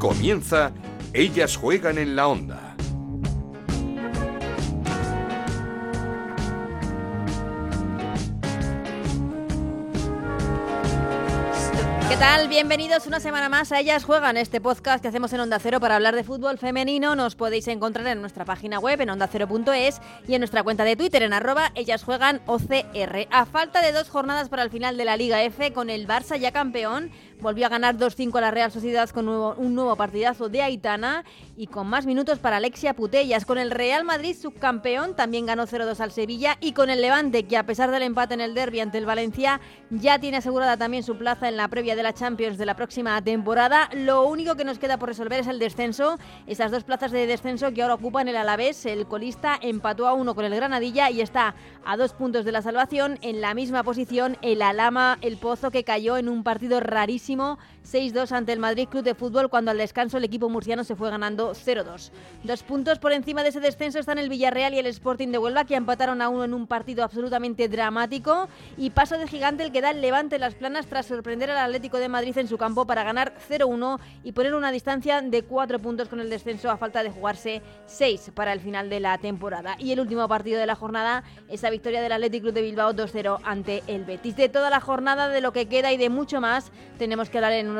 Comienza Ellas juegan en la onda. ¿Qué tal? Bienvenidos una semana más a Ellas Juegan, este podcast que hacemos en Onda Cero para hablar de fútbol femenino. Nos podéis encontrar en nuestra página web en ondacero.es y en nuestra cuenta de Twitter en arroba Ellas Juegan OCR. A falta de dos jornadas para el final de la Liga F, con el Barça ya campeón, volvió a ganar 2-5 a la Real Sociedad con un nuevo partidazo de Aitana y con más minutos para Alexia Putellas. Con el Real Madrid subcampeón también ganó 0-2 al Sevilla y con el Levante que a pesar del empate en el derby ante el Valencia ya tiene asegurada también su plaza en la previa de la Champions de la próxima temporada. Lo único que nos queda por resolver es el descenso. Esas dos plazas de descenso que ahora ocupan el Alavés, el colista empató a uno con el Granadilla y está a dos puntos de la salvación en la misma posición el Alama, el Pozo que cayó en un partido rarísimo próximo 6-2 ante el Madrid Club de Fútbol cuando al descanso el equipo murciano se fue ganando 0-2. Dos puntos por encima de ese descenso están el Villarreal y el Sporting de Huelva que empataron a uno en un partido absolutamente dramático y paso de gigante el que da el levante en las planas tras sorprender al Atlético de Madrid en su campo para ganar 0-1 y poner una distancia de 4 puntos con el descenso a falta de jugarse 6 para el final de la temporada. Y el último partido de la jornada, esa victoria del Atlético Club de Bilbao 2-0 ante el Betis. De toda la jornada, de lo que queda y de mucho más, tenemos que hablar en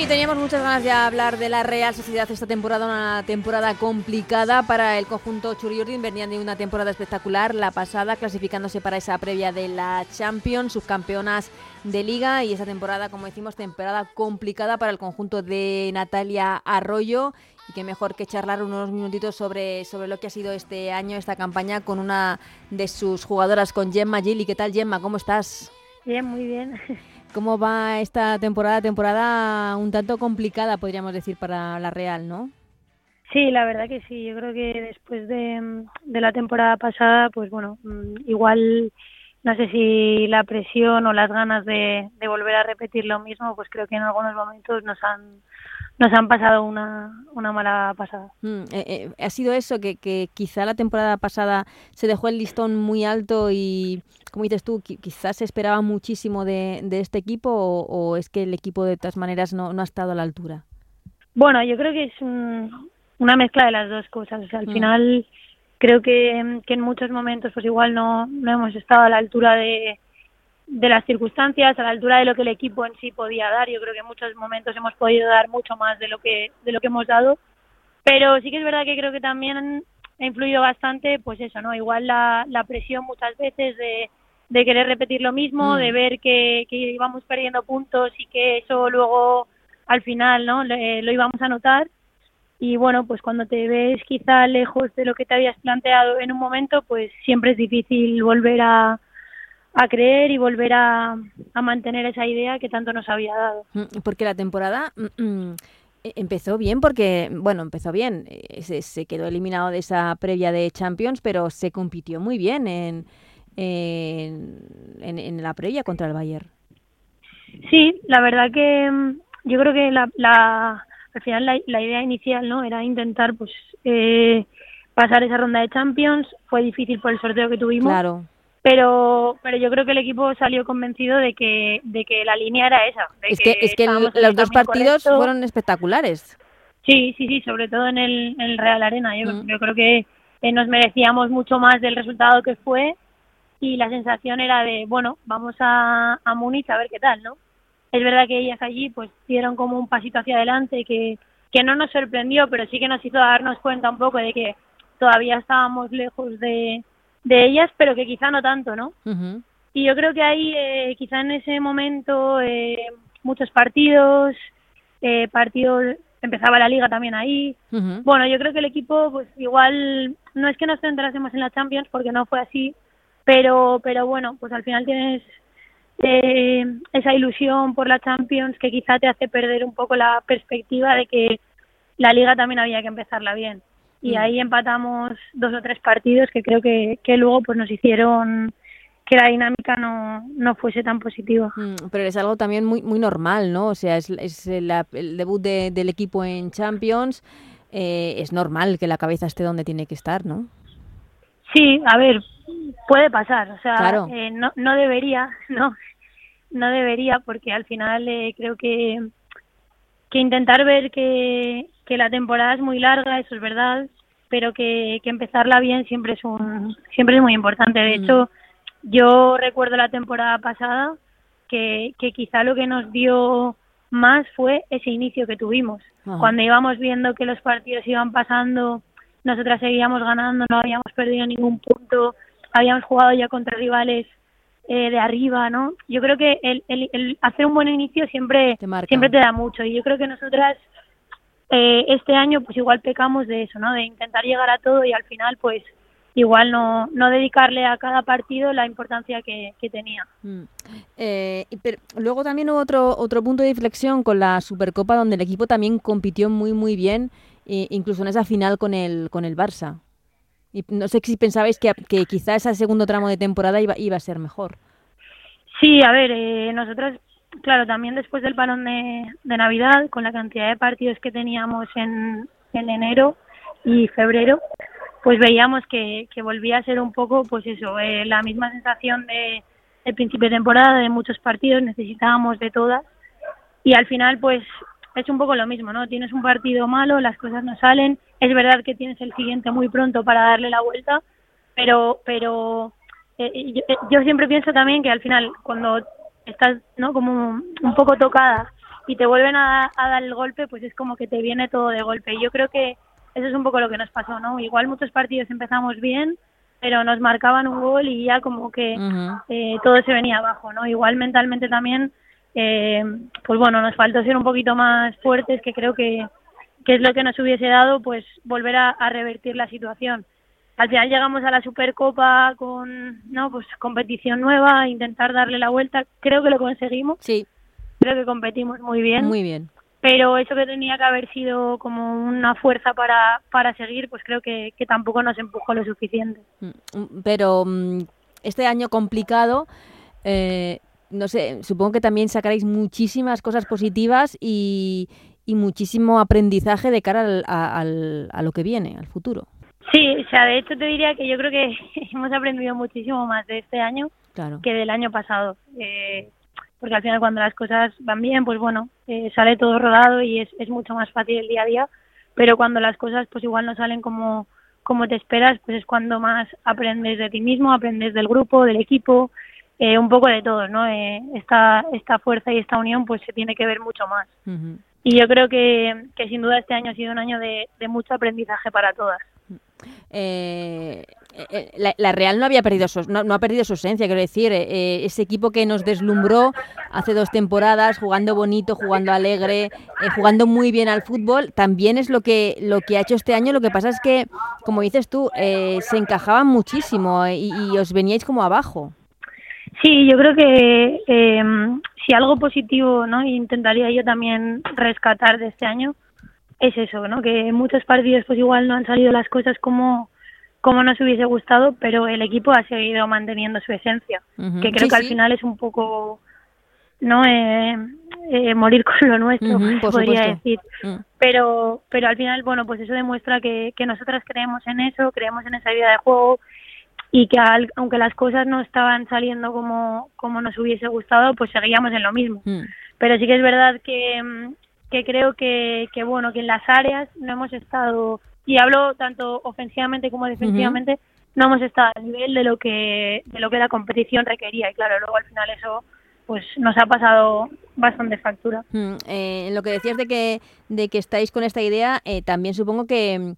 Y teníamos muchas ganas de hablar de la Real Sociedad esta temporada, una temporada complicada para el conjunto Churiurdin. Venían de una temporada espectacular, la pasada, clasificándose para esa previa de la Champions, subcampeonas de Liga. Y esa temporada, como decimos, temporada complicada para el conjunto de Natalia Arroyo. Y qué mejor que charlar unos minutitos sobre, sobre lo que ha sido este año, esta campaña, con una de sus jugadoras, con Gemma Gil. ¿Y qué tal, Gemma? ¿Cómo estás? Bien, muy bien. ¿Cómo va esta temporada? Temporada un tanto complicada, podríamos decir, para la Real, ¿no? Sí, la verdad que sí. Yo creo que después de, la temporada pasada, pues bueno, mm, igual no sé si la presión o las ganas de, de volver a repetir lo mismo, pues creo que en algunos momentos nos han nos han pasado una, una mala pasada. Mm, eh, eh, ha sido eso, que, que quizá la temporada pasada se dejó el listón muy alto y, como dices tú, quizás se esperaba muchísimo de, de este equipo o, es que el equipo de todas maneras no, no ha estado a la altura. Bueno, yo creo que es una mezcla de las dos cosas. O sea, al mm. final creo que, que en muchos momentos pues igual no, no hemos estado a la altura de de las circunstancias, a la altura de lo que el equipo en sí podía dar. Yo creo que en muchos momentos hemos podido dar mucho más de lo que de lo que hemos dado, pero sí que es verdad que creo que también ha influido bastante, pues eso, ¿no? Igual la, la presión muchas veces de, de querer repetir lo mismo, mm. de ver que, que íbamos perdiendo puntos y que eso luego al final, ¿no? lo íbamos a notar. Y bueno, pues cuando te ves quizá lejos de lo que te habías planteado en un momento, pues siempre es difícil volver a, a creer y volver a, a, mantener esa idea que tanto nos había dado. Mm, porque la temporada mm, mm, e, empezó bien, porque, bueno, empezó bien, eh, se, se, quedó eliminado de esa previa de Champions, pero se compitió muy bien en, en, en, la previa contra el Bayern. Sí, la verdad que yo creo que la, la al final la, la, idea inicial no era intentar pues eh, pasar esa ronda de Champions, fue difícil por el sorteo que tuvimos. Claro pero pero yo creo que el equipo salió convencido de que de que la línea era esa es que, es que los dos partidos fueron espectaculares. Sí sí sí sobre todo en el, el Real Arena. Yo, mm. yo creo que eh, nos merecíamos mucho más del resultado que fue y la sensación era de bueno vamos a, a Múnich a ver qué tal no es verdad que ellas allí pues dieron como un pasito hacia adelante que que no nos sorprendió pero sí que nos hizo darnos cuenta un poco de que todavía estábamos lejos de de ellas, pero que quizá no tanto, ¿no? Y yo creo que ahí, eh, quizá en ese momento, eh, muchos partidos, eh, partidos, empezaba la liga también ahí. Bueno, yo creo que el equipo, pues igual, no es que nos centrásemos en la Champions, porque no fue así, pero, pero bueno, pues al final tienes eh, esa ilusión por la Champions que quizá te hace perder un poco la perspectiva de que la liga también había que empezarla bien. Y mm. ahí empatamos dos o tres partidos que creo que, que luego pues nos hicieron que la dinámica no, no fuese tan positiva. Mm, pero es algo también muy muy normal, ¿no? O sea, es, es el, debut del equipo en Champions, eh, es normal que la cabeza esté donde tiene que estar, ¿no? Sí, a ver, puede pasar, o sea, eh, no, no debería, no, no debería, porque al final eh, creo que, que intentar ver que, que la temporada es muy larga, eso es verdad, pero que, que empezarla bien siempre es un siempre es muy importante. De mm. hecho, yo recuerdo la temporada pasada que, que quizá lo que nos dio más fue ese inicio que tuvimos. Cuando íbamos viendo que los partidos iban pasando, nosotras seguíamos ganando, no habíamos perdido ningún punto, habíamos jugado ya contra rivales eh, de arriba, ¿no? Yo creo que el, el, hacer un buen inicio siempre te siempre te da mucho y yo creo que nosotras eh, este año pues igual pecamos de eso, ¿no? De intentar llegar a todo y al final pues igual no, no dedicarle a cada partido la importancia que, tenía. Mm. Eh, pero luego también hubo otro, otro punto de inflexión con la Supercopa donde el equipo también compitió muy muy bien, incluso en esa final con el, con el Barça. Y no sé si pensabais que, que quizá ese segundo tramo de temporada iba, iba a ser mejor. Sí, a ver, eh, nosotros, claro, también después del balón de, de Navidad, con la cantidad de partidos que teníamos en, en enero y febrero, pues veíamos que, que volvía a ser un poco, pues eso, eh, la misma sensación de, de principio de temporada, de muchos partidos, necesitábamos de todas. Y al final, pues es un poco lo mismo, ¿no? Tienes un partido malo, las cosas no salen, es verdad que tienes el siguiente muy pronto para darle la vuelta, pero pero eh, eh, yo, siempre pienso también que al final cuando estás, ¿no? Como un poco tocada y te vuelven a, dar el golpe, pues es como que te viene todo de golpe. Y yo creo que eso es un poco lo que nos pasó, ¿no? Igual muchos partidos empezamos bien, pero nos marcaban un gol y ya como que eh, todo se venía abajo, ¿no? Igual mentalmente también eh, pues bueno, nos faltó ser un poquito más fuertes, que creo que, que es lo que nos hubiese dado, pues volver a, revertir la situación. Al final llegamos a la Supercopa con, no, pues competición nueva, intentar darle la vuelta, creo que lo conseguimos. Sí. Creo que competimos muy bien. Muy bien. Pero eso que tenía que haber sido como una fuerza para, para seguir, pues creo que, que tampoco nos empujó lo suficiente. Mm, pero mm, este año complicado, eh, no sé, supongo que también sacaréis muchísimas cosas positivas y, muchísimo aprendizaje de cara al, a, lo que viene, al futuro. Sí, o sea, de hecho te diría que yo creo que hemos aprendido muchísimo más de este año que del año pasado. Eh, porque al final cuando las cosas van bien, pues bueno, eh, sale todo rodado y es, es mucho más fácil el día a día, pero cuando las cosas pues igual no salen como, como te esperas, pues es cuando más aprendes de ti mismo, aprendes del grupo, del equipo, eh, un poco de todo, ¿no? Eh, esta, esta fuerza y esta unión pues se tiene que ver mucho más. Y yo creo que, que sin duda este año ha sido un año de, mucho aprendizaje para todas. Eh, la, Real no había perdido su, no, ha perdido su esencia, quiero decir, ese equipo que nos deslumbró hace dos temporadas, jugando bonito, jugando alegre, jugando muy bien al fútbol, también es lo que lo que ha hecho este año. Lo que pasa es que, como dices tú, se encajaban muchísimo y, y os veníais como abajo. Sí, yo creo que eh, si algo positivo, ¿no? Intentaría yo también rescatar de este año es eso, ¿no? Que en muchos partidos pues igual no han salido las cosas como como nos hubiese gustado, pero el equipo ha seguido manteniendo su esencia, que creo que al final es un poco no eh, eh, morir con lo nuestro, podría decir. Mm. Pero pero al final, bueno, pues eso demuestra que, que nosotras creemos en eso, creemos en esa vida de juego, y que aunque las cosas no estaban saliendo como, como nos hubiese gustado, pues seguíamos en lo mismo. Mm. Pero sí que es verdad que, mm, que creo que, que, bueno, que en las áreas no hemos estado, y hablo tanto ofensivamente como defensivamente, no hemos estado al nivel de lo que de lo que la competición requería y claro, luego al final eso pues nos ha pasado bastante factura. Mm, eh, lo que decías de que de que estáis con esta idea, eh, también supongo que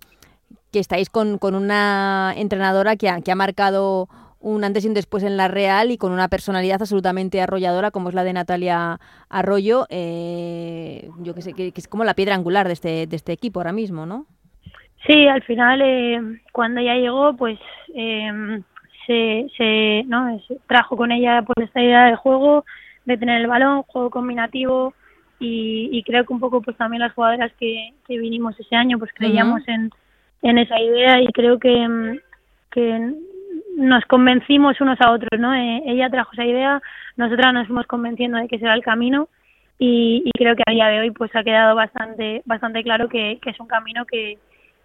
que estáis con, con una entrenadora que ha, que ha marcado un antes y un después en la Real y con una personalidad absolutamente arrolladora como es la de Natalia Arroyo, eh, yo que sé, que, es como la piedra angular de este, de este equipo ahora mismo, ¿no? Sí, al final eh, cuando ya llegó, pues eh, se, se, ¿no? trajo con ella pues esta idea de juego, de tener el balón, juego combinativo y, y creo que un poco pues también las jugadoras que, que vinimos ese año pues creíamos en en esa idea y creo que, mm, que nos convencimos unos a otros, ¿no? Eh, ella trajo esa idea, nosotras nos fuimos convenciendo de que será el camino y, y, creo que a día de hoy pues ha quedado bastante bastante claro que, que es un camino que,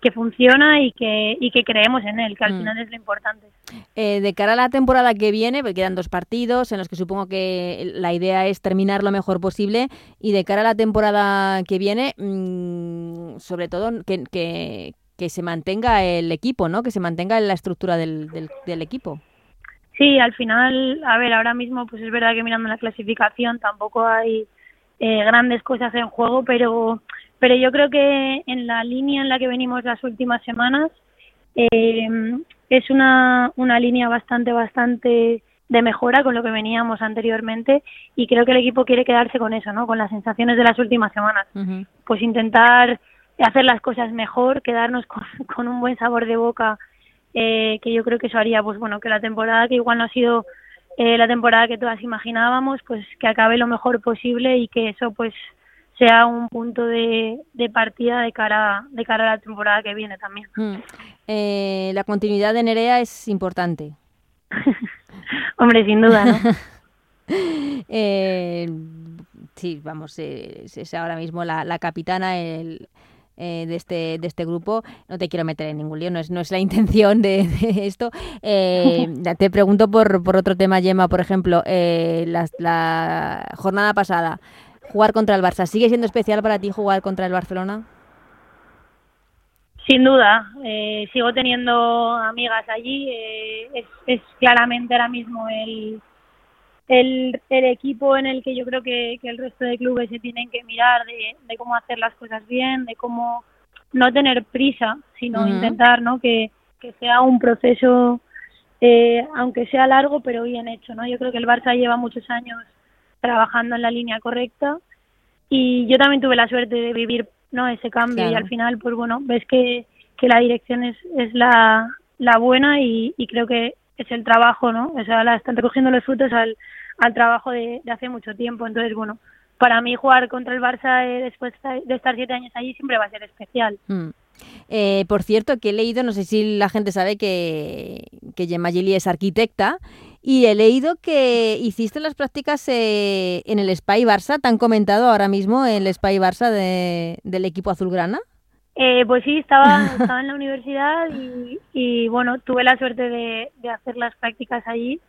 que funciona y que, y que creemos en él, que al mm. final es lo importante. Eh, de cara a la temporada que viene, porque quedan dos partidos en los que supongo que la idea es terminar lo mejor posible, y de cara a la temporada que viene, mmm, sobre todo que, que, que, se mantenga el equipo, ¿no? Que se mantenga la estructura del, del, del equipo. Sí, al final, a ver, ahora mismo pues es verdad que mirando la clasificación tampoco hay eh, grandes cosas en juego, pero pero yo creo que en la línea en la que venimos las últimas semanas eh, es una, una línea bastante, bastante de mejora con lo que veníamos anteriormente y creo que el equipo quiere quedarse con eso, ¿no? Con las sensaciones de las últimas semanas. Pues intentar hacer las cosas mejor, quedarnos con, con un buen sabor de boca, eh, que yo creo que eso haría, pues bueno, que la temporada que igual no ha sido eh, la temporada que todas imaginábamos, pues que acabe lo mejor posible y que eso pues sea un punto de, de partida de cara de cara a la temporada que viene también. Mm. Eh, la continuidad de Nerea es importante. Hombre, sin duda, ¿no? eh, sí, vamos, es, es, ahora mismo la, la capitana, el, eh, de, este, de este grupo. No te quiero meter en ningún lío, no es, no es la intención de, de esto. Eh, te pregunto por, por otro tema, Gemma, por ejemplo, eh, la, la jornada pasada jugar contra el Barça. ¿Sigue siendo especial para ti jugar contra el Barcelona? Sin duda, eh, sigo teniendo amigas allí. Eh, es, es, claramente ahora mismo el, el, el, equipo en el que yo creo que, que, el resto de clubes se tienen que mirar de, de, cómo hacer las cosas bien, de cómo no tener prisa, sino uh -huh. intentar ¿no? que, que sea un proceso, eh, aunque sea largo, pero bien hecho. ¿no? Yo creo que el Barça lleva muchos años trabajando en la línea correcta y yo también tuve la suerte de vivir no ese cambio claro. y al final pues bueno ves que, que la dirección es, es la, la buena y, y creo que es el trabajo no o sea la están recogiendo los frutos al, al trabajo de, de hace mucho tiempo entonces bueno para mí jugar contra el Barça eh, después de estar siete años allí siempre va a ser especial mm. Eh, por cierto, que he leído, no sé si la gente sabe que, que Gemma Gili es arquitecta y he leído que hiciste las prácticas eh, en el Spy Barça. ¿Te han comentado ahora mismo el Spy Barça de, del equipo azulgrana? Eh, pues sí, estaba, estaba en la universidad y, y bueno, tuve la suerte de, de, hacer las prácticas allí,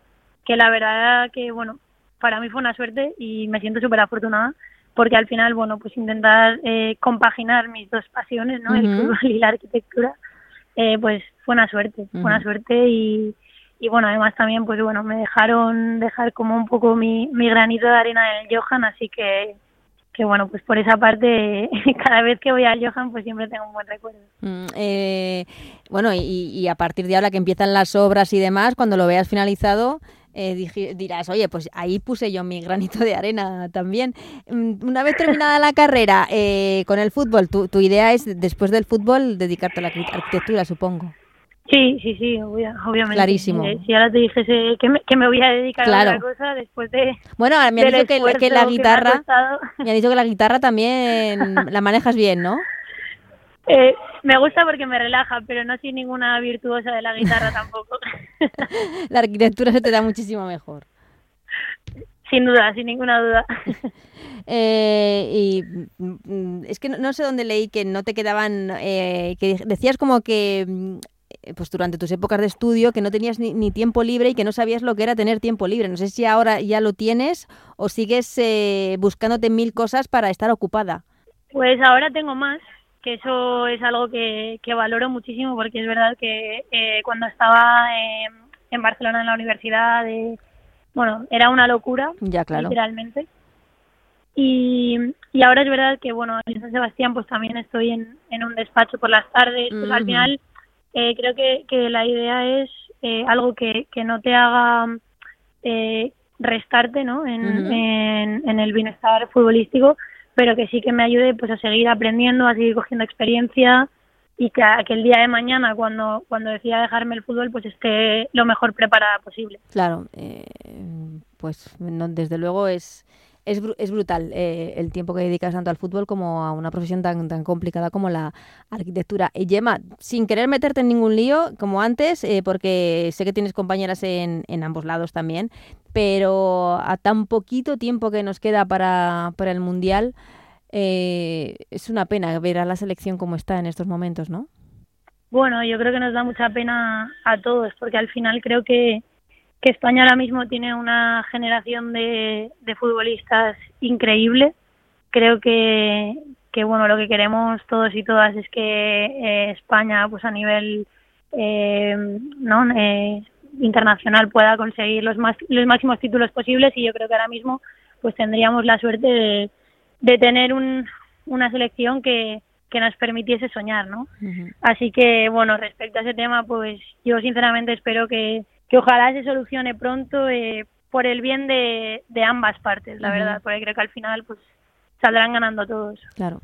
que la verdad que, bueno, para mí fue una suerte y me siento súper afortunada porque al final, bueno, pues intentar eh, compaginar mis dos pasiones, ¿no? Uh -huh. El fútbol y la arquitectura, eh, pues fue una suerte, uh -huh. fue una suerte y, y bueno, además también, pues bueno, me dejaron dejar como un poco mi, mi granito de arena en el Johan, así que que bueno, pues por esa parte, cada vez que voy al Johan, pues siempre tengo un buen recuerdo. Mm, eh, bueno, y, y, a partir de ahora que empiezan las obras y demás, cuando lo veas finalizado, eh, dirás, oye, pues ahí puse yo mi granito de arena también. Mm, una vez terminada la carrera eh, con el fútbol, tu, tu idea es, después del fútbol, dedicarte a la arquitectura, supongo. Sí, sí, sí, obviamente. Clarísimo. Si, si ahora te dijese que me, que me voy a dedicar claro. a otra cosa después de. Bueno, me han dicho que, que, la guitarra. Que me han dicho que la guitarra también la manejas bien, ¿no? Eh, me gusta porque me relaja, pero no soy ninguna virtuosa de la guitarra tampoco. la arquitectura se te da muchísimo mejor. Sin duda, sin ninguna duda. eh, y mm, es que no, no, sé dónde leí que no te quedaban, eh, que decías como que mm, pues durante tus épocas de estudio que no tenías ni, ni, tiempo libre y que no sabías lo que era tener tiempo libre. No sé si ahora ya lo tienes o sigues eh, buscándote mil cosas para estar ocupada. Pues ahora tengo más, que eso es algo que, que valoro muchísimo porque es verdad que eh, cuando estaba eh, en Barcelona en la universidad, bueno, era una locura, ya, claro. literalmente. Y, y ahora es verdad que, bueno, en San Sebastián pues también estoy en, en un despacho por las tardes, pues uh -huh. al final eh, creo que, que la idea es eh, algo que, que no te haga eh, restarte ¿no? En, uh -huh. en, en, el bienestar futbolístico, pero que sí que me ayude pues a seguir aprendiendo, a seguir cogiendo experiencia y que, que el día de mañana cuando cuando decida dejarme el fútbol pues esté lo mejor preparada posible. Claro, pues no, desde luego es es, es brutal eh, el tiempo que dedicas tanto al fútbol como a una profesión tan, tan complicada como la arquitectura. Y Gemma, sin querer meterte en ningún lío, como antes, eh, porque sé que tienes compañeras en, en ambos lados también, pero a tan poquito tiempo que nos queda para, para el Mundial, eh, es una pena ver a la selección como está en estos momentos, ¿no? Bueno, yo creo que nos da mucha pena a todos, porque al final creo que, que España ahora mismo tiene una generación de, de futbolistas increíble. Creo que, que, bueno, lo que queremos todos y todas es que eh, España, pues a nivel eh, ¿no? Eh, internacional, pueda conseguir los, más, los máximos títulos posibles y yo creo que ahora mismo pues tendríamos la suerte de, de tener un, una selección que, que nos permitiese soñar, ¿no? Así que, bueno, respecto a ese tema, pues yo sinceramente espero que, que ojalá se solucione pronto eh, por el bien de, de ambas partes, la verdad, porque creo que al final, pues saldrán ganando todos. Claro.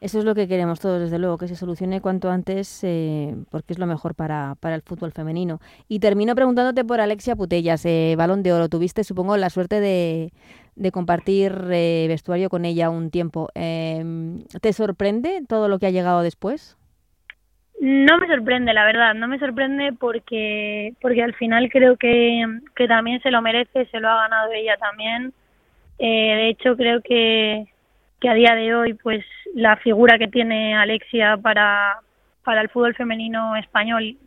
Eso es lo que queremos todos, desde luego, que se solucione cuanto antes, eh, porque es lo mejor para, para, el fútbol femenino. Y termino preguntándote por Alexia Putellas, eh, balón de oro. Tuviste, supongo, la suerte de, de compartir eh, vestuario con ella un tiempo. Eh, ¿Te sorprende todo lo que ha llegado después? No me sorprende, la verdad, no me sorprende porque porque al final creo que, que también se lo merece, se lo ha ganado ella también. Eh, de hecho, creo que, que a día de hoy, pues la figura que tiene Alexia para, para el fútbol femenino español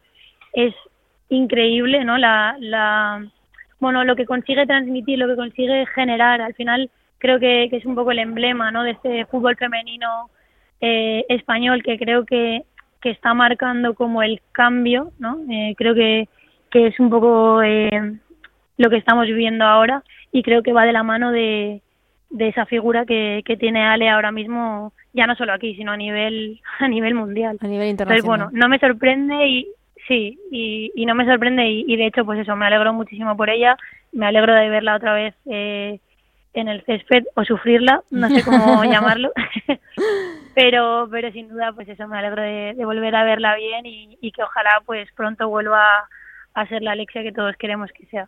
es increíble, ¿no? La, la, bueno, lo que consigue transmitir, lo que consigue generar, al final creo que, que es un poco el emblema, ¿no? De este fútbol femenino eh, español que creo que, que está marcando como el cambio, ¿no? Eh, creo que, que es un poco eh, lo que estamos viviendo ahora y creo que va de la mano de, de esa figura que, que tiene Ale ahora mismo, ya no solo aquí, sino a nivel a nivel mundial. A nivel internacional. Entonces, bueno, no me sorprende y sí, y, y no me sorprende y, y, de hecho, pues eso, me alegro muchísimo por ella, me alegro de verla otra vez eh, en el césped o sufrirla, no sé cómo llamarlo, pero pero sin duda, pues eso, me alegro de, de volver a verla bien y, y, que ojalá pues pronto vuelva a ser la Alexia que todos queremos que sea.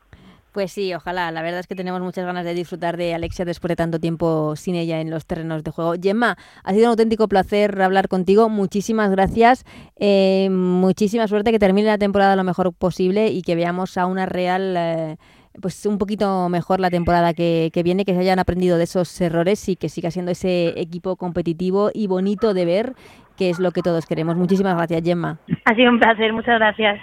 Pues sí, ojalá. La verdad es que tenemos muchas ganas de disfrutar de Alexia después de tanto tiempo sin ella en los terrenos de juego. Gemma, ha sido un auténtico placer hablar contigo. Muchísimas gracias. Eh, muchísima suerte que termine la temporada lo mejor posible y que veamos a una Real eh, pues un poquito mejor la temporada que, que, viene, que se hayan aprendido de esos errores y que siga siendo ese equipo competitivo y bonito de ver, que es lo que todos queremos. Muchísimas gracias, Gemma. Ha sido un placer. Muchas gracias.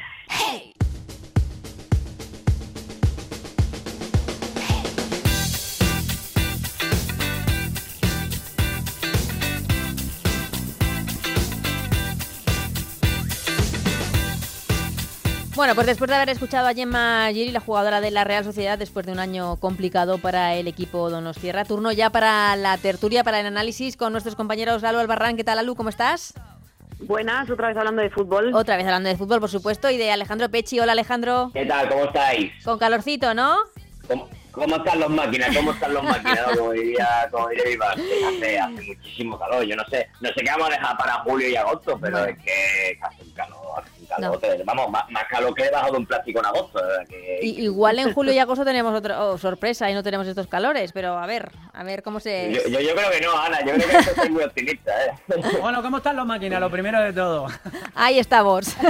Bueno, pues después de haber escuchado a Gemma Giri, la jugadora de la Real Sociedad, después de un año complicado para el equipo Donostierra, turno ya para la tertulia, para el análisis con nuestros compañeros Lalo Albarrán. ¿Qué tal, Alu? ¿Cómo estás? Buenas, otra vez hablando de fútbol. Otra vez hablando de fútbol, por supuesto, y de Alejandro Pechi. Hola, Alejandro. ¿Qué tal? ¿Cómo estáis? Con calorcito, ¿no? ¿Cómo, cómo están los máquinas? ¿Cómo están los máquinas? Como diría, como diría mi padre. Hace, hace muchísimo calor. Yo no sé, no sé qué vamos a dejar para julio y agosto, pero bueno. es que hace un calor. Calor, no. Vamos, más, más, calor que debajo de un plástico en agosto. Que... Y, igual en julio y agosto tenemos otra oh, sorpresa y no tenemos estos calores, pero a ver, a ver cómo se... Yo, yo, yo creo que no, Ana, yo creo que soy muy optimista. ¿eh? Bueno, ¿cómo están los máquinas? Lo primero de todo. Ahí estamos.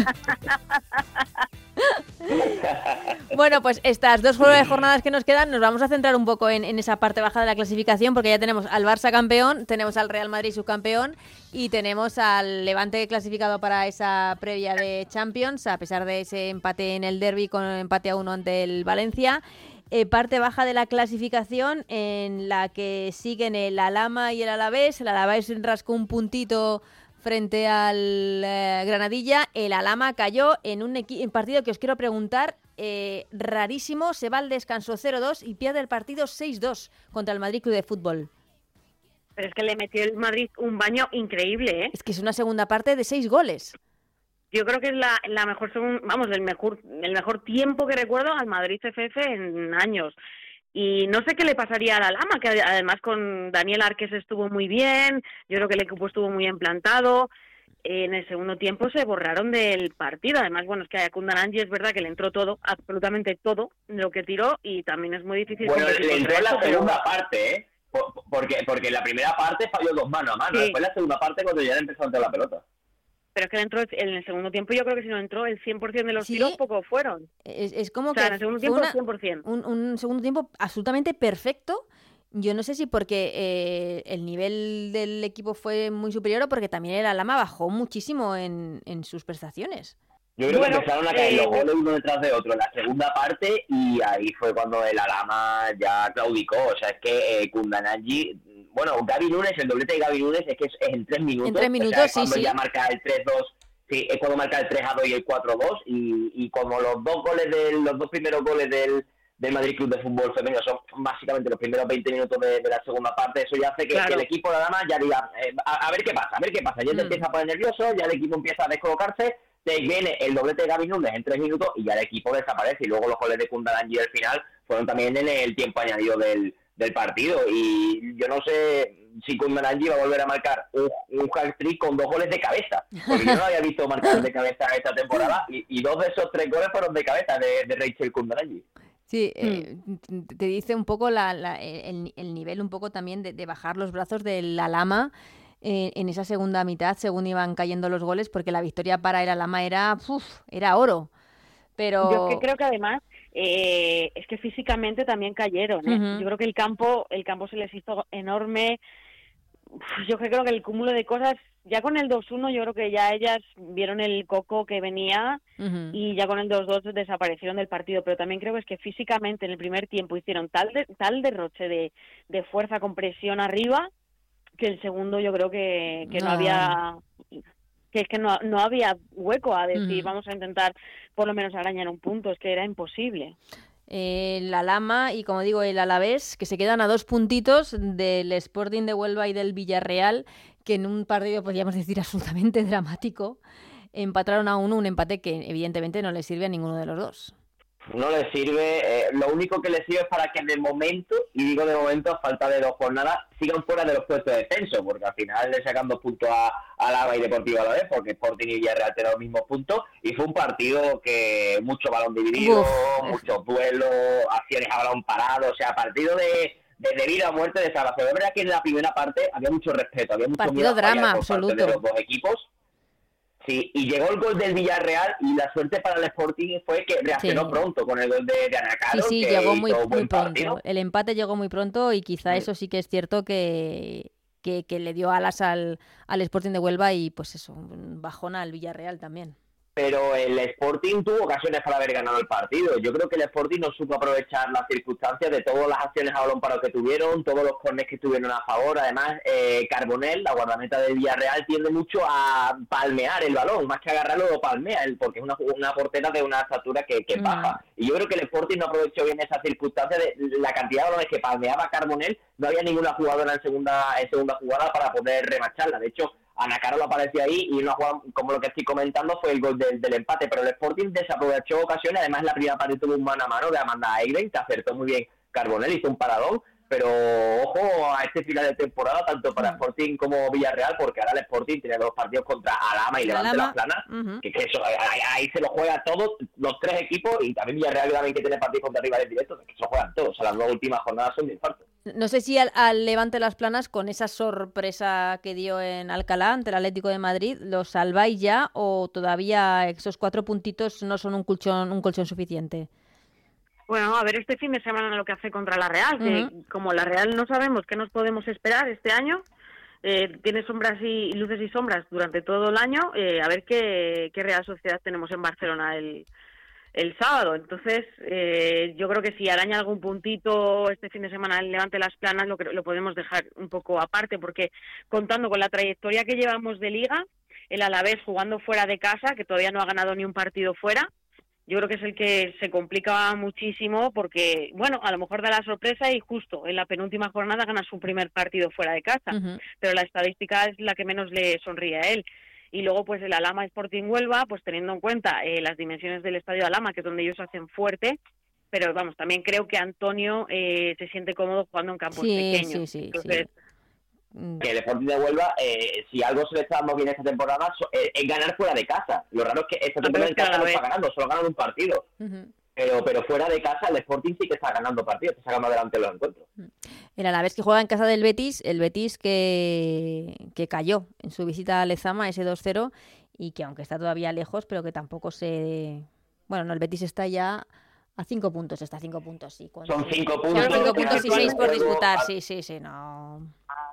bueno, pues estas dos jornadas que nos quedan nos vamos a centrar un poco en, esa parte baja de la clasificación porque ya tenemos al Barça campeón, tenemos al Real Madrid subcampeón y tenemos al Levante clasificado para esa previa de Champions a pesar de ese empate en el derby con empate a uno ante el Valencia. Eh, parte baja de la clasificación en la que siguen el Alama y el Alavés. El Alavés rascó un puntito frente al eh, Granadilla. El Alama cayó en un en partido que os quiero preguntar, eh, rarísimo, se va al descanso 0-2 y pierde el partido 6-2 contra el Madrid Club de Fútbol. Pero es que le metió el Madrid un baño increíble, ¿eh? Es que es una segunda parte de seis goles. Yo creo que es la, la mejor, vamos, el mejor, el mejor tiempo que recuerdo al Madrid FF en años. Y no sé qué le pasaría a la Lama, que además con Daniel Arques estuvo muy bien, yo creo que el equipo estuvo muy implantado. En el segundo tiempo se borraron del partido. Además, bueno, es que a Kundananji es verdad que le entró todo, absolutamente todo lo que tiró y también es muy difícil. Bueno, le entró en la segunda parte, ¿eh? porque, porque en la primera parte falló dos manos a mano, Sí. después en la segunda parte cuando ya empezó a entrar la pelota. Pero es que entró en el segundo tiempo yo creo que si no entró el 100% de los Sí. tiros poco fueron. Es, es como O sea, en que el segundo fue tiempo una- 100%. un, un segundo tiempo absolutamente perfecto. Yo no sé si porque eh, el nivel del equipo fue muy superior o porque también el Alama bajó muchísimo en, en sus prestaciones. Yo creo Bueno, que empezaron a caer eh, los goles uno detrás de otro en la segunda parte y ahí fue cuando el Alama ya claudicó. O sea, es que eh, Kundananji, bueno, Gaby Nunes, el doblete de Gaby Nunes es que es, es en tres minutos. En tres o sea, minutos, es sí, cuando sí. ya marca el 3-2, sí, es cuando marca el 3-2 y el 4-2 y, y como los dos goles del, los dos primeros goles del, del Madrid Club de Fútbol Femenino son básicamente los primeros 20 minutos de, de la segunda parte, eso ya hace que, Claro. que el equipo de Alama ya diga, eh, a, a ver qué pasa, a ver qué pasa, ya te Mm. empieza a poner nervioso, ya el equipo empieza a descolocarse te viene el doblete de Gaby Núñez en tres minutos y ya el equipo desaparece. Y luego los goles de Kundalangi al final fueron también en el tiempo añadido del, del partido. Y yo no sé si Kundalangi va a volver a marcar un, un hat-trick con dos goles de cabeza. Porque yo no lo había visto marcar de cabeza esta temporada y, y dos de esos tres goles fueron de cabeza de, de Rachel Kundalangi. Sí, eh, t- te dice un poco la- la- el, el nivel un poco también de, de bajar los brazos de la lama eh, en esa segunda mitad según iban cayendo los goles porque la victoria para el Alama era, uf, era oro. Pero Yo es que creo que además eh, es que físicamente también cayeron. ¿eh? Yo creo que el campo, el campo se les hizo enorme. Uf, Yo creo que el cúmulo de cosas, ya con el 2-1 yo creo que ya ellas vieron el coco que venía y ya con el 2-2 desaparecieron del partido. Pero también creo que es que físicamente en el primer tiempo hicieron tal de- tal derroche de, de fuerza con presión arriba que el segundo yo creo que, que no, No. había que es que no, no había hueco a decir vamos a intentar por lo menos arañar un punto, es que era imposible. Eh, la Lama y como digo el Alavés que se quedan a dos puntitos del Sporting de Huelva y del Villarreal que en un partido podríamos decir absolutamente dramático empataron a uno un empate que evidentemente no le sirve a ninguno de los dos. No les sirve, eh, lo único que les sirve es para que de momento, y digo de momento a falta de dos jornadas, sigan fuera de los puestos de descenso, porque al final le sacan dos puntos a, a Lava y Deportivo a la vez, porque Sporting y Villarreal tienen los mismos puntos, y fue un partido que mucho balón dividido, muchos duelos, acciones a balón parado, o sea, partido de, de, de vida o muerte de salvación. Es verdad que en la primera parte había mucho respeto, había mucho Partido miedo a drama absoluto. de los dos equipos. Sí, y llegó el gol del Villarreal y la suerte para el Sporting fue que reaccionó Sí. pronto con el gol de, de Sí, Anacaro, sí, que llegó muy, muy pronto. El empate llegó muy pronto y quizá eso sí que es cierto que, que, que le dio alas al, al Sporting de Huelva y pues eso, un bajón al Villarreal también. Pero el Sporting tuvo ocasiones para haber ganado el partido. Yo creo que el Sporting no supo aprovechar las circunstancias de todas las acciones a balón parado que tuvieron, todos los corners que tuvieron a favor. Además, eh, Carbonell, la guardameta del Villarreal, tiende mucho a palmear el balón, más que agarrarlo lo palmea, él, porque es una, una portera de una estatura que, que Mm. baja. Y yo creo que el Sporting no aprovechó bien esa circunstancia de la cantidad de balones que palmeaba Carbonell. No había ninguna jugadora en segunda, en segunda jugada para poder remacharla. De hecho, Ana Carol apareció ahí y una jugada como lo que estoy comentando fue el gol del, del empate, pero el Sporting desaprovechó ocasiones, además la primera parte tuvo un mano a mano de Amanda Eiren, que acertó muy bien Carbonell, hizo un paradón, pero ojo a este final de temporada, tanto para Mm. Sporting como Villarreal, porque ahora el Sporting tiene dos partidos contra Alama y Levante Alhama, Las Planas, ujú. que, que eso, ahí, ahí se lo juega todos, los tres equipos, y también Villarreal también que tiene partidos contra rivales directos, que se lo juegan todos, o sea, las dos últimas jornadas son de infarto. No sé si al, al Levante Las Planas, con esa sorpresa que dio en Alcalá ante el Atlético de Madrid, ¿lo salváis ya o todavía esos cuatro puntitos no son un colchón, un colchón suficiente? Bueno, a ver este fin de semana lo que hace contra la Real, que como la Real no sabemos qué nos podemos esperar este año, eh, tiene sombras y, y luces y sombras durante todo el año, eh, a ver qué, qué Real Sociedad tenemos en Barcelona el, el sábado. Entonces, eh, yo creo que si araña algún puntito este fin de semana el Levante Las Planas, lo, lo podemos dejar un poco aparte, porque contando con la trayectoria que llevamos de liga, el Alavés jugando fuera de casa, que todavía no ha ganado ni un partido fuera, yo creo que es el que se complica muchísimo porque, bueno, a lo mejor da la sorpresa y justo en la penúltima jornada gana su primer partido fuera de casa, pero la estadística es la que menos le sonríe a él. Y luego, pues el Alama Sporting Huelva, pues teniendo en cuenta eh, las dimensiones del estadio Alama, que es donde ellos hacen fuerte, pero vamos, también creo que Antonio eh, se siente cómodo jugando en campos Sí, pequeños. sí, sí, Entonces, Mm, que el Sporting de Huelva, eh, si algo se le está dando bien esta temporada, so- eh, es ganar fuera de casa. Lo raro es que esta pero temporada es en casa no está ganando, solo ganan un partido. ujú. Pero, pero fuera de casa el Sporting sí que está ganando partidos, está sacando adelante los encuentros. El Alavés que juega en casa del Betis, el Betis que, que cayó en su visita a Lezama, ese 2-0, y que aunque está todavía lejos, pero que tampoco se... Bueno, no, el Betis está ya a cinco puntos, está a cinco puntos, sí. Son cinco puntos. Son cinco Pero puntos y seis por disputar, sí, sí, sí, no...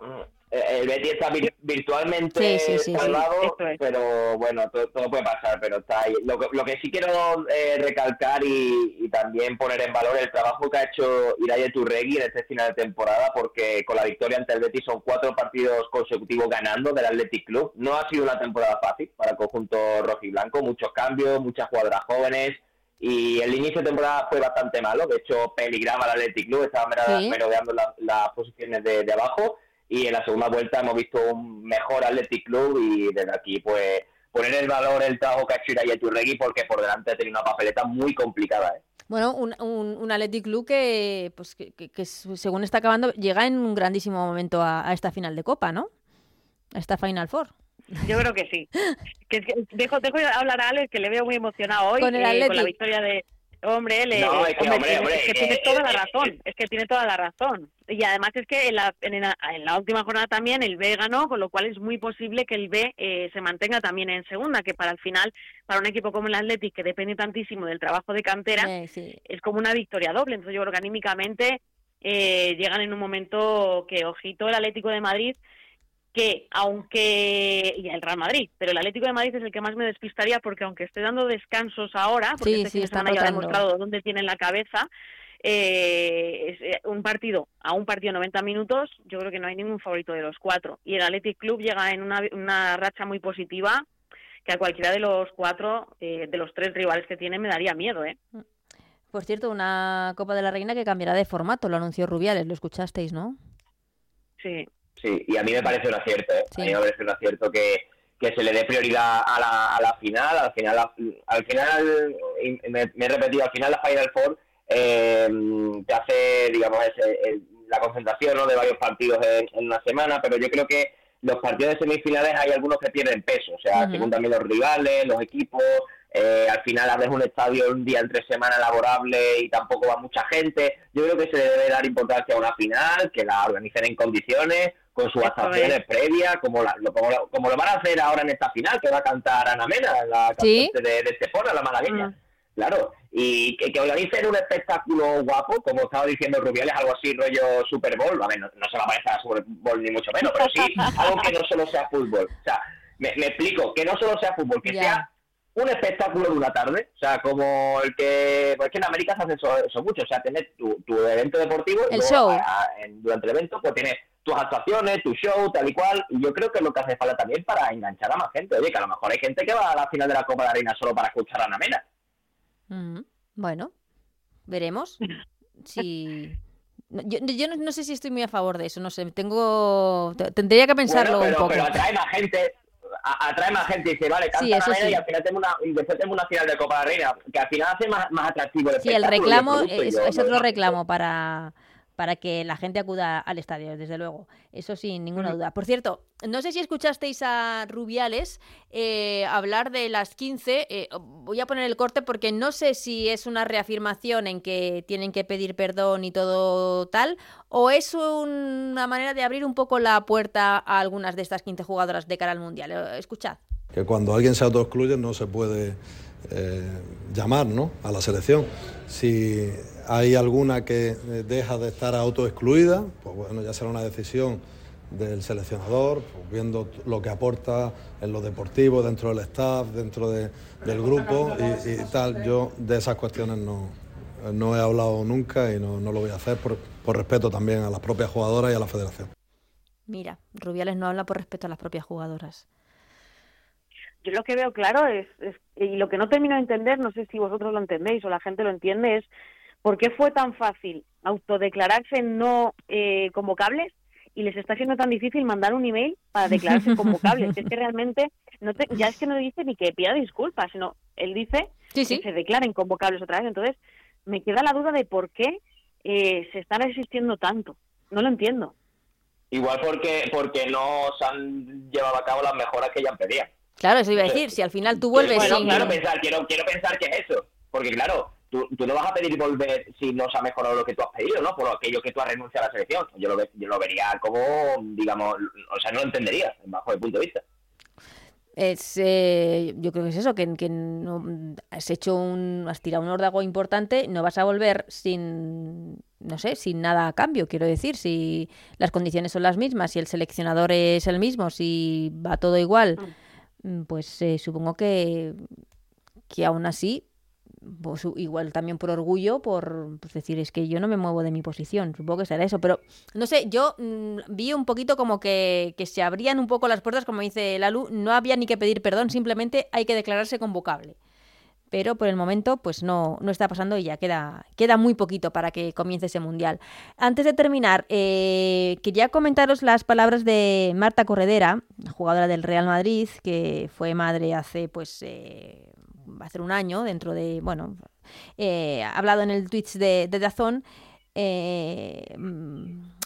Mm, El Betis está vir- virtualmente Sí, sí, sí, sí. salvado, es. pero bueno, todo, todo puede pasar, pero está ahí. Lo, que- lo que sí quiero eh, recalcar y, y también poner en valor el trabajo que ha hecho Iraya Turregui en este final de temporada, porque con la victoria ante el Betis son cuatro partidos consecutivos ganando del Athletic Club. No ha sido una temporada fácil para el conjunto rojiblanco, muchos cambios, muchas jugadoras jóvenes. Y el inicio de temporada fue bastante malo, de hecho peligraba el Athletic Club, estaba merodeando la- las posiciones de, de abajo y en la segunda vuelta hemos visto un mejor Athletic Club y desde aquí pues poner en valor el trabajo que ha hecho Iraya Turregui porque por delante ha tenido una papeleta muy complicada. ¿eh? Bueno, un, un, un Athletic Club que, pues, que, que- que según está acabando, llega en un grandísimo momento a, a esta final de Copa, ¿no? A esta Final Four. Yo creo que sí. Que, dejo, dejo hablar a Alex, que le veo muy emocionado hoy Con el eh, con la victoria de... Hombre, No, eh, es que, hombre, hombre, tiene, hombre, es que que- tiene toda la eh, razón, es que tiene toda la razón. Y además es que en la, en la, en la última jornada también el B ganó, con lo cual es muy posible que el B eh, se mantenga también en segunda, que para el final, para un equipo como el Athletic, que depende tantísimo del trabajo de cantera, Eh, sí. es como una victoria doble. Entonces yo creo que anímicamente eh, llegan en un momento que, ojito, el Atlético de Madrid, que aunque, y el Real Madrid, pero el Atlético de Madrid es el que más me despistaría porque aunque esté dando descansos ahora, porque Sí, este sí, está ya ha demostrado dónde tiene la cabeza, eh, es, eh, un partido a un partido 90 minutos, yo creo que no hay ningún favorito de los cuatro. Y el Athletic Club llega en una, una racha muy positiva que a cualquiera de los cuatro, eh, de los tres rivales que tiene, me daría miedo, ¿eh? Por cierto, una Copa de la Reina que cambiará de formato, lo anunció Rubiales, lo escuchasteis, ¿no? Sí. Sí, y a mí me parece un acierto, ¿eh? Sí. a mí me parece un acierto que, que se le dé prioridad a la, a la final, al final, al final, me, me he repetido, al final la Final Four eh, te hace, digamos, ese- el- la concentración ¿no? de varios partidos en, en una semana, pero yo creo que los partidos de semifinales hay algunos que pierden peso, o sea, Ujú. según también los rivales, los equipos, eh, al final abres un estadio un día entre semana laborable y tampoco va mucha gente. Yo creo que se debe dar importancia a una final, que la organicen en condiciones, con sus actuaciones previas, como, la- lo, como, lo, como lo van a hacer ahora en esta final, que va a cantar Ana Mena, la Sí. cantante de, de Estepona, la malagueña. Mm. Claro, y que, que organicen un espectáculo guapo, como estaba diciendo Rubiales, algo así rollo Super Bowl, a ver, no, no se va a parecer a Super Bowl ni mucho menos, pero sí algo que no solo sea fútbol. O sea, me, me explico, que no solo sea fútbol, que sea un espectáculo de una tarde, o sea, como el que, pues es que en América se hace eso, eso mucho, o sea, tienes tu, tu evento deportivo El luego, show. a- a- en- durante el evento pues tienes tus actuaciones, tu show, tal y cual, y yo creo que es lo que hace falta también para enganchar a más gente. Oye, que a lo mejor hay gente que va a la final de la Copa de la Reina solo para escuchar a Ana Mena. Ujú. Bueno, veremos si... Yo, yo no, no sé si estoy muy a favor de eso, no sé, tengo... te- Tendría que pensarlo Bueno, pero, un poco. pero atrae más gente, a- atrae más gente y dice, vale, canta Sí, eso sí. y al final tenemos una, tenemos una final de Copa de la Reina, que al final hace más, más atractivo el Sí, el reclamo es, otro reclamo para, para que la gente acuda al estadio, desde luego. Eso sin ninguna duda. Por cierto, no sé si escuchasteis a Rubiales eh, hablar de las 15. eh, voy a poner el corte porque no sé si es una reafirmación en que tienen que pedir perdón y todo tal, o es una manera de abrir un poco la puerta a algunas de estas 15 jugadoras de cara al Mundial. Eh, Escuchad. que cuando alguien se autoexcluye no se puede eh, llamar ¿no? a la selección. Si hay alguna que deja de estar autoexcluida, pues bueno, ya será una decisión del seleccionador, pues viendo lo que aporta en lo deportivo, dentro del staff, dentro de- del grupo y, y tal. Yo de esas cuestiones no, no he hablado nunca y no, no lo voy a hacer por, por respeto también a las propias jugadoras y a la federación. Mira, Rubiales no habla por respeto a las propias jugadoras. Yo lo que veo claro es, es- y lo que no termino de entender, no sé si vosotros lo entendéis o la gente lo entiende, es por qué fue tan fácil autodeclararse no eh, convocables y les está siendo tan difícil mandar un email para declararse convocables. es que realmente no te- ya es que no dice ni que pida disculpas, sino él dice Sí, sí. que se declaren convocables otra vez. Entonces, me queda la duda de por qué eh, se están resistiendo tanto. No lo entiendo. Igual porque, porque no se han llevado a cabo las mejoras que ya pedían. Claro, eso iba a decir. Si al final tú vuelves Bueno, sin... claro, pensar, quiero, quiero pensar que es eso. Porque claro, tú, no vas a pedir volver si no se ha mejorado lo que tú has pedido, ¿no? Por aquello que tú has renunciado a la selección. Yo lo, yo lo vería como, digamos, o sea, no lo entendería, bajo el punto de vista. Es, eh, yo creo que es eso, que, que no, has hecho un, has tirado un órdago importante, no vas a volver sin, no sé, sin nada a cambio, quiero decir, si las condiciones son las mismas, si el seleccionador es el mismo, si va todo igual, mm. Pues eh, supongo que, que aún así pues, igual también por orgullo, por pues, decir, es que yo no me muevo de mi posición, supongo que será eso, pero no sé, yo mm, vi un poquito como que, que, se abrían un poco las puertas, como dice Lalu, no había ni que pedir perdón, simplemente hay que declararse convocable. Pero por el momento, pues no, no está pasando y ya queda, queda muy poquito para que comience ese mundial. Antes de terminar, eh, quería comentaros las palabras de Marta Corredera, jugadora del Real Madrid, que fue madre hace pues eh, va un año, dentro de, bueno, eh, ha hablado en el Twitch de, de Dazón, eh,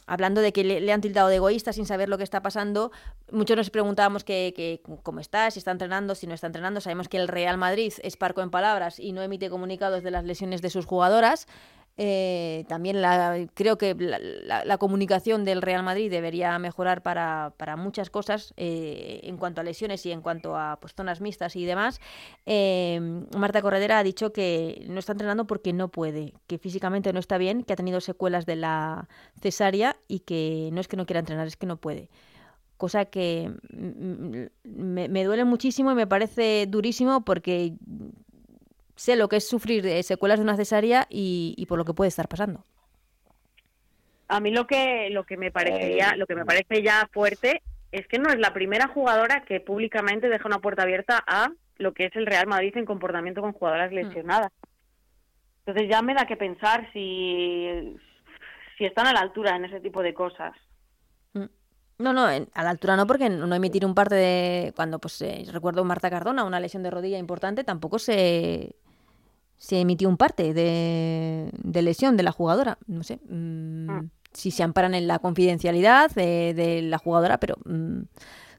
hablando de que le, han tildado de egoísta sin saber lo que está pasando. Muchos nos preguntábamos que, cómo está, si está entrenando, si no está entrenando. Sabemos que el Real Madrid es parco en palabras y no emite comunicados de las lesiones de sus jugadoras. Eh, también la, creo que la, comunicación del Real Madrid debería mejorar para, muchas cosas eh, en cuanto a lesiones y en cuanto a pues, zonas mixtas y demás. Eh, Marta Corredera ha dicho que no está entrenando porque no puede, que físicamente no está bien, que ha tenido secuelas de la cesárea y que no es que no quiera entrenar, es que no puede cosa que me, me, duele muchísimo y me parece durísimo porque sé lo que es sufrir secuelas de una cesárea y, por lo que puede estar pasando. A mí lo que lo que me parecería, eh, lo que me parece ya fuerte es que no es la primera jugadora que públicamente deja una puerta abierta a lo que es el Real Madrid en comportamiento con jugadoras mm. lesionadas. Entonces ya me da que pensar si si están a la altura en ese tipo de cosas. Mm. No, no, a la altura no, porque no emitir un parte de. Cuando, pues, eh, recuerdo Marta Cardona, una lesión de rodilla importante, tampoco se, se emitió un parte de, lesión de la jugadora. No sé mm, ah. si se amparan en la confidencialidad de, la jugadora, pero mm,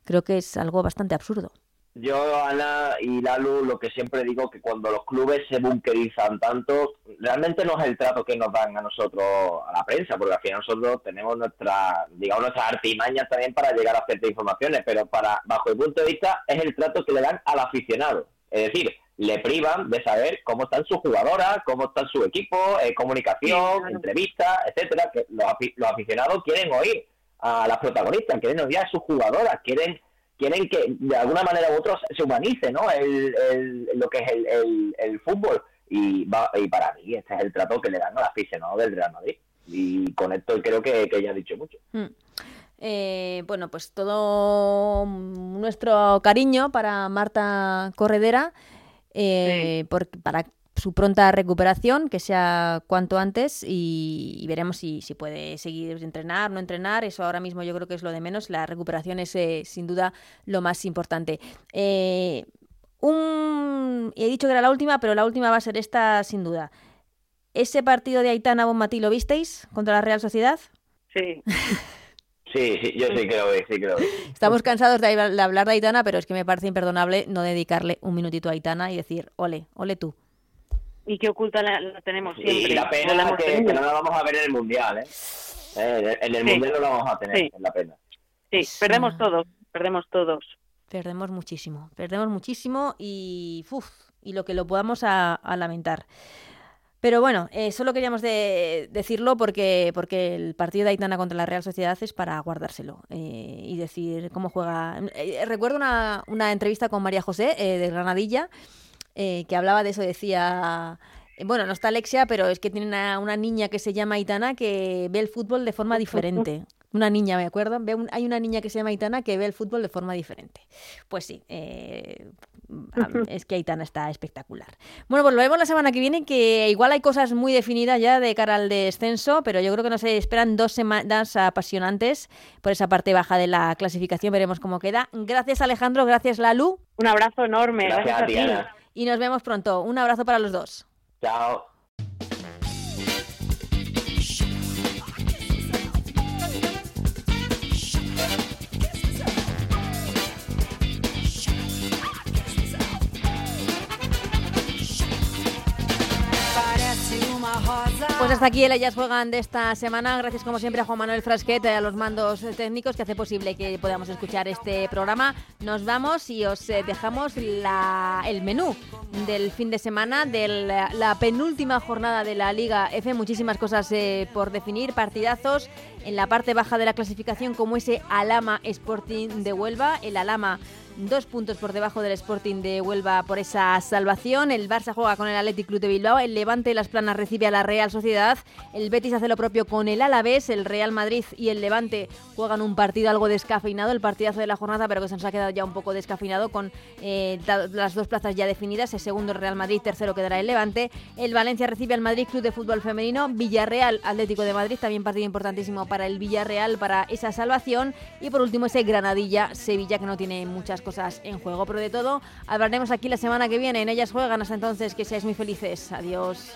creo que es algo bastante absurdo. Yo, Ana y Lalu, lo que siempre digo que cuando los clubes se bunkerizan tanto, realmente no es el trato que nos dan a nosotros, a la prensa, porque al final nosotros tenemos nuestra, digamos, nuestras artimañas también para llegar a ciertas informaciones, pero para, bajo el punto de vista, es el trato que le dan al aficionado. Es decir, le privan de saber cómo están sus jugadoras, cómo está su equipo, eh, comunicación, entrevistas, etcétera, que los, los aficionados quieren oír a las protagonistas, quieren oír a sus jugadoras, quieren quieren que de alguna manera u otra se humanice ¿no? el, lo que es el, el, fútbol. Y, y para mí este es el trato que le dan al aficionado del Real Madrid. Y con esto creo que, que ya ha dicho mucho. Hmm. Eh, bueno, pues todo nuestro cariño para Marta Corredera, eh, para su pronta recuperación, que sea cuanto antes, y, veremos si, si, puede seguir entrenar, no entrenar. Eso ahora mismo yo creo que es lo de menos. La recuperación es eh, sin duda lo más importante. Eh, un... He dicho que era la última, pero la última va a ser esta sin duda. ¿Ese partido de Aitana Bonmatí lo visteis contra la Real Sociedad? Sí. Sí, sí, yo sí creo que sí creo Estamos cansados de, hablar de Aitana, pero es que me parece imperdonable no dedicarle un minutito a Aitana y decir, ole, ole tú y que oculta la, tenemos siempre. Y la pena es que, no la vamos a ver en el Mundial, ¿eh? eh en el Mundial no la vamos a tener, sí. la pena. Sí, perdemos todos, perdemos todos. Perdemos muchísimo, perdemos muchísimo y, uf, y lo que lo podamos a, lamentar. Pero bueno, eh, solo queríamos de, decirlo porque, porque el partido de Aitana contra la Real Sociedad es para guardárselo eh, y decir cómo juega. recuerdo una, entrevista con María José de Granadilla eh, que hablaba de eso, decía... Eh, bueno, no está Alexia, pero es que tiene una, niña que se llama Itana que ve el fútbol de forma diferente. Una niña, me acuerdo. hay una niña que se llama Itana que ve el fútbol de forma diferente. Pues sí, eh, es que Aitana está espectacular. Bueno, pues lo vemos la semana que viene, que igual hay cosas muy definidas ya de cara al descenso, pero yo creo que nos esperan dos semanas apasionantes por esa parte baja de la clasificación. Veremos cómo queda. Gracias, Alejandro. Gracias, Lalu. Un abrazo enorme. Gracias, a ti y nos vemos pronto. Un abrazo para los dos. Chao. Hasta aquí el Ellas Juegan de esta semana. Gracias como siempre a Juan Manuel Frasquet, a los mandos técnicos que hace posible que podamos escuchar este programa. Nos vamos y os eh, dejamos el menú del fin de semana de la, penúltima jornada de la Liga F. Muchísimas cosas eh, por definir, partidazos en la parte baja de la clasificación como ese Alama Sporting de Huelva. El Alama dos puntos por debajo del Sporting de Huelva por esa salvación. El Barça juega con el Athletic Club de Bilbao, el Levante Las Planas recibe a la Real Sociedad, el Betis hace lo propio con el Alavés, el Real Madrid y el Levante juegan un partido algo descafeinado, el partidazo de la jornada, pero que se nos ha quedado ya un poco descafeinado con eh, las dos plazas ya definidas, el segundo el Real Madrid, tercero quedará el Levante, el Valencia recibe al Madrid Club de Fútbol Femenino, Villarreal Atlético de Madrid, también partido importantísimo para el Villarreal para esa salvación y por último ese Granadilla Sevilla que no tiene muchas cosas en juego. Pero de todo, hablaremos aquí la semana que viene. En ellas juegan. Hasta entonces, que seáis muy felices. Adiós.